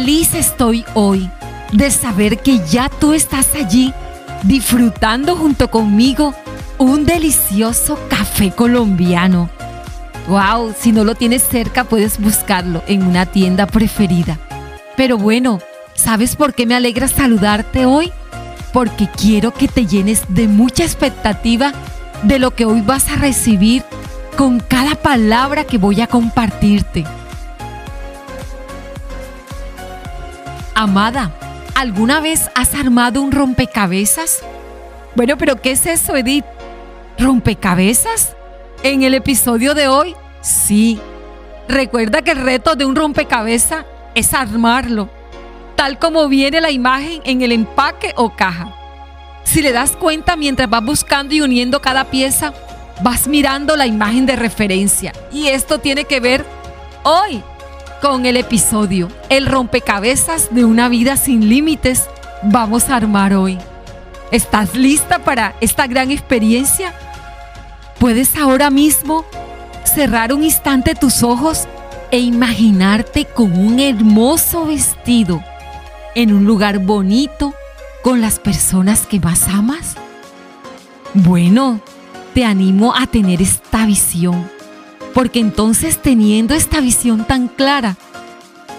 feliz estoy hoy de saber que ya tú estás allí disfrutando junto conmigo un delicioso café colombiano. Wow, si no lo tienes cerca puedes buscarlo en una tienda preferida. Pero bueno, ¿sabes por qué me alegra saludarte hoy? Porque quiero que te llenes de mucha expectativa de lo que hoy vas a recibir con cada palabra que voy a compartirte. Amada, ¿alguna vez has armado un rompecabezas? Bueno, pero ¿qué es eso, Edith? ¿Rompecabezas? En el episodio de hoy, sí. Recuerda que el reto de un rompecabezas es armarlo, tal como viene la imagen en el empaque o caja. Si le das cuenta mientras vas buscando y uniendo cada pieza, vas mirando la imagen de referencia. Y esto tiene que ver hoy con el episodio El rompecabezas de una vida sin límites. Vamos a armar hoy. ¿Estás lista para esta gran experiencia? Puedes ahora mismo cerrar un instante tus ojos e imaginarte con un hermoso vestido en un lugar bonito con las personas que más amas. Bueno, te animo a tener esta visión, porque entonces teniendo esta visión tan clara,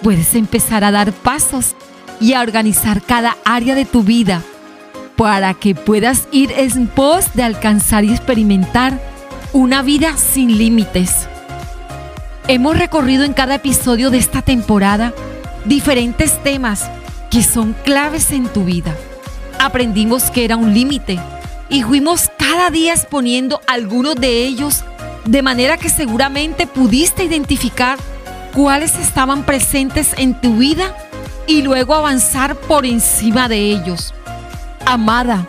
puedes empezar a dar pasos y a organizar cada área de tu vida para que puedas ir en pos de alcanzar y experimentar una vida sin límites. Hemos recorrido en cada episodio de esta temporada diferentes temas que son claves en tu vida. Aprendimos que era un límite y fuimos cada día exponiendo algunos de ellos de manera que seguramente pudiste identificar cuáles estaban presentes en tu vida y luego avanzar por encima de ellos. Amada,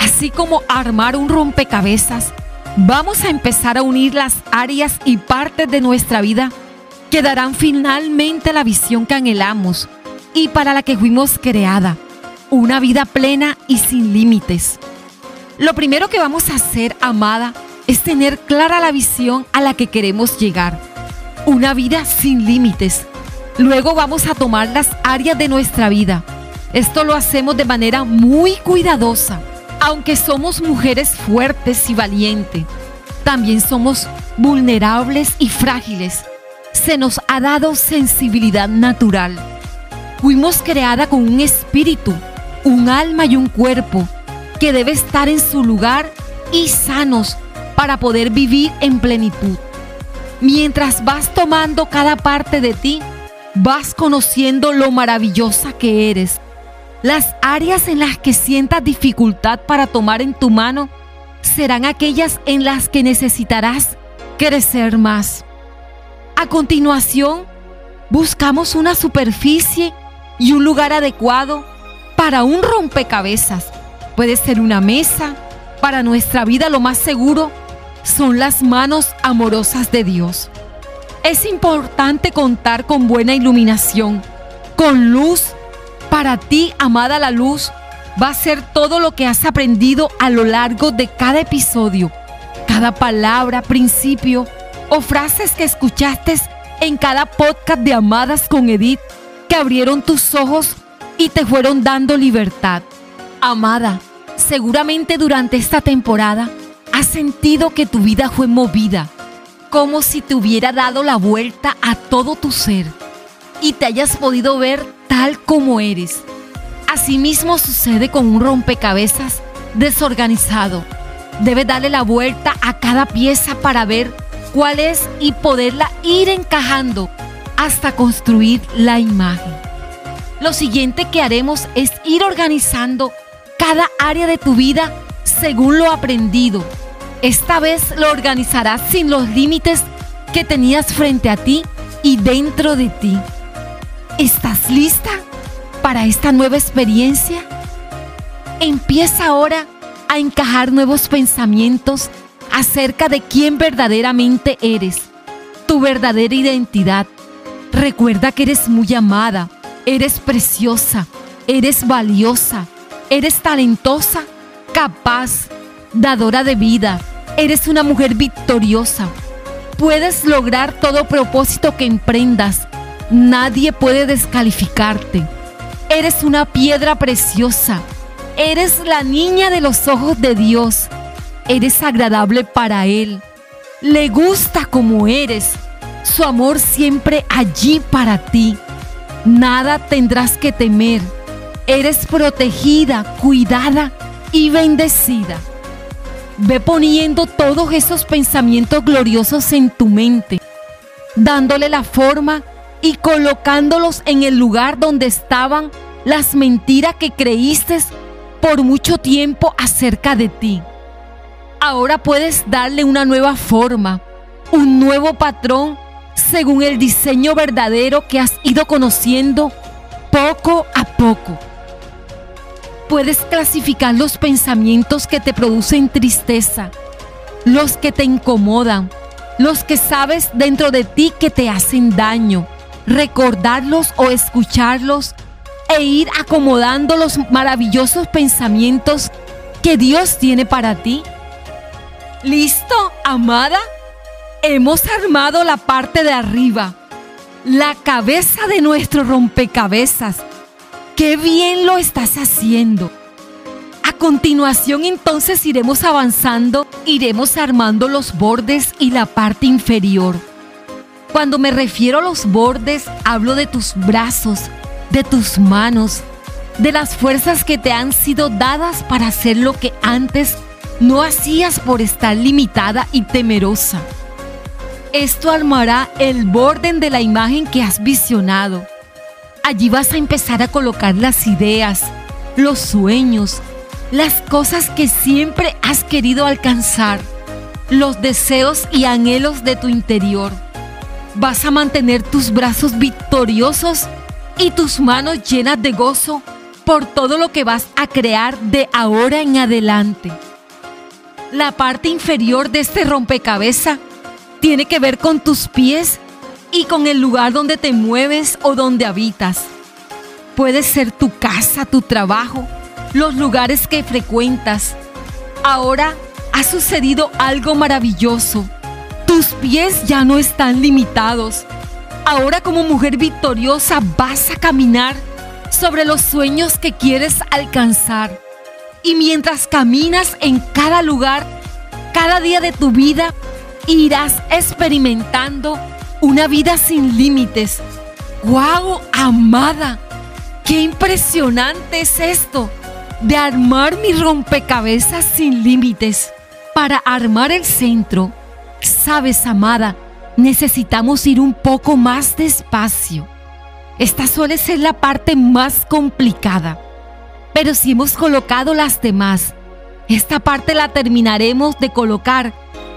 así como armar un rompecabezas, vamos a empezar a unir las áreas y partes de nuestra vida que darán finalmente la visión que anhelamos y para la que fuimos creada, una vida plena y sin límites. Lo primero que vamos a hacer, amada, es tener clara la visión a la que queremos llegar, una vida sin límites. Luego vamos a tomar las áreas de nuestra vida. Esto lo hacemos de manera muy cuidadosa aunque somos mujeres fuertes y valientes, también somos vulnerables y frágiles. Se nos ha dado sensibilidad natural. Fuimos creada con un espíritu, un alma y un cuerpo que debe estar en su lugar y sanos para poder vivir en plenitud. Mientras vas tomando cada parte de ti, vas conociendo lo maravillosa que eres las áreas en las que sientas dificultad para tomar en tu mano serán aquellas en las que necesitarás crecer más. A continuación, buscamos una superficie y un lugar adecuado para un rompecabezas. Puede ser una mesa. Para nuestra vida lo más seguro son las manos amorosas de Dios. Es importante contar con buena iluminación, con luz para ti, amada la luz, va a ser todo lo que has aprendido a lo largo de cada episodio, cada palabra, principio o frases que escuchaste en cada podcast de Amadas con Edith que abrieron tus ojos y te fueron dando libertad. Amada, seguramente durante esta temporada has sentido que tu vida fue movida, como si te hubiera dado la vuelta a todo tu ser y te hayas podido ver tal como eres. Asimismo sucede con un rompecabezas desorganizado. Debes darle la vuelta a cada pieza para ver cuál es y poderla ir encajando hasta construir la imagen. Lo siguiente que haremos es ir organizando cada área de tu vida según lo aprendido. Esta vez lo organizarás sin los límites que tenías frente a ti y dentro de ti. ¿Estás lista para esta nueva experiencia? Empieza ahora a encajar nuevos pensamientos acerca de quién verdaderamente eres, tu verdadera identidad. Recuerda que eres muy amada, eres preciosa, eres valiosa, eres talentosa, capaz, dadora de vida, eres una mujer victoriosa. Puedes lograr todo propósito que emprendas Nadie puede descalificarte. Eres una piedra preciosa. Eres la niña de los ojos de Dios. Eres agradable para Él. Le gusta como eres. Su amor siempre allí para ti. Nada tendrás que temer. Eres protegida, cuidada y bendecida. Ve poniendo todos esos pensamientos gloriosos en tu mente, dándole la forma y colocándolos en el lugar donde estaban las mentiras que creíste por mucho tiempo acerca de ti. Ahora puedes darle una nueva forma, un nuevo patrón según el diseño verdadero que has ido conociendo poco a poco. Puedes clasificar los pensamientos que te producen tristeza, los que te incomodan, los que sabes dentro de ti que te hacen daño, recordarlos o escucharlos e ir acomodando los maravillosos pensamientos que Dios tiene para ti. ¿Listo, amada? Hemos armado la parte de arriba, la cabeza de nuestro rompecabezas. ¡Qué bien lo estás haciendo! A continuación entonces iremos avanzando, iremos armando los bordes y la parte inferior. Cuando me refiero a los bordes, hablo de tus brazos, de tus manos, de las fuerzas que te han sido dadas para hacer lo que antes no hacías por estar limitada y temerosa. Esto armará el borde de la imagen que has visionado. Allí vas a empezar a colocar las ideas, los sueños, las cosas que siempre has querido alcanzar, los deseos y anhelos de tu interior vas a mantener tus brazos victoriosos y tus manos llenas de gozo por todo lo que vas a crear de ahora en adelante. La parte inferior de este rompecabezas tiene que ver con tus pies y con el lugar donde te mueves o donde habitas. Puede ser tu casa, tu trabajo, los lugares que frecuentas. Ahora ha sucedido algo maravilloso tus pies ya no están limitados. Ahora como mujer victoriosa vas a caminar sobre los sueños que quieres alcanzar. Y mientras caminas en cada lugar, cada día de tu vida, irás experimentando una vida sin límites. ¡Wow, amada! ¡Qué impresionante es esto! De armar mi rompecabezas sin límites. Para armar el centro, Sabes, amada, necesitamos ir un poco más despacio. Esta suele ser la parte más complicada. Pero si hemos colocado las demás, esta parte la terminaremos de colocar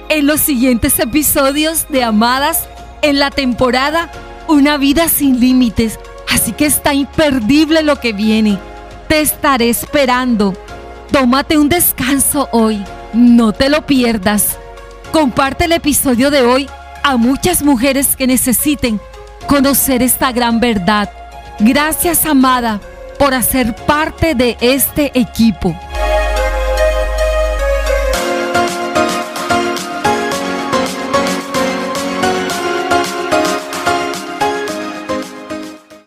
en los siguientes episodios de Amadas en la temporada Una vida sin límites. Así que está imperdible lo que viene. Te estaré esperando. Tómate un descanso hoy. No te lo pierdas. Comparte el episodio de hoy a muchas mujeres que necesiten conocer esta gran verdad. Gracias, amada, por hacer parte de este equipo.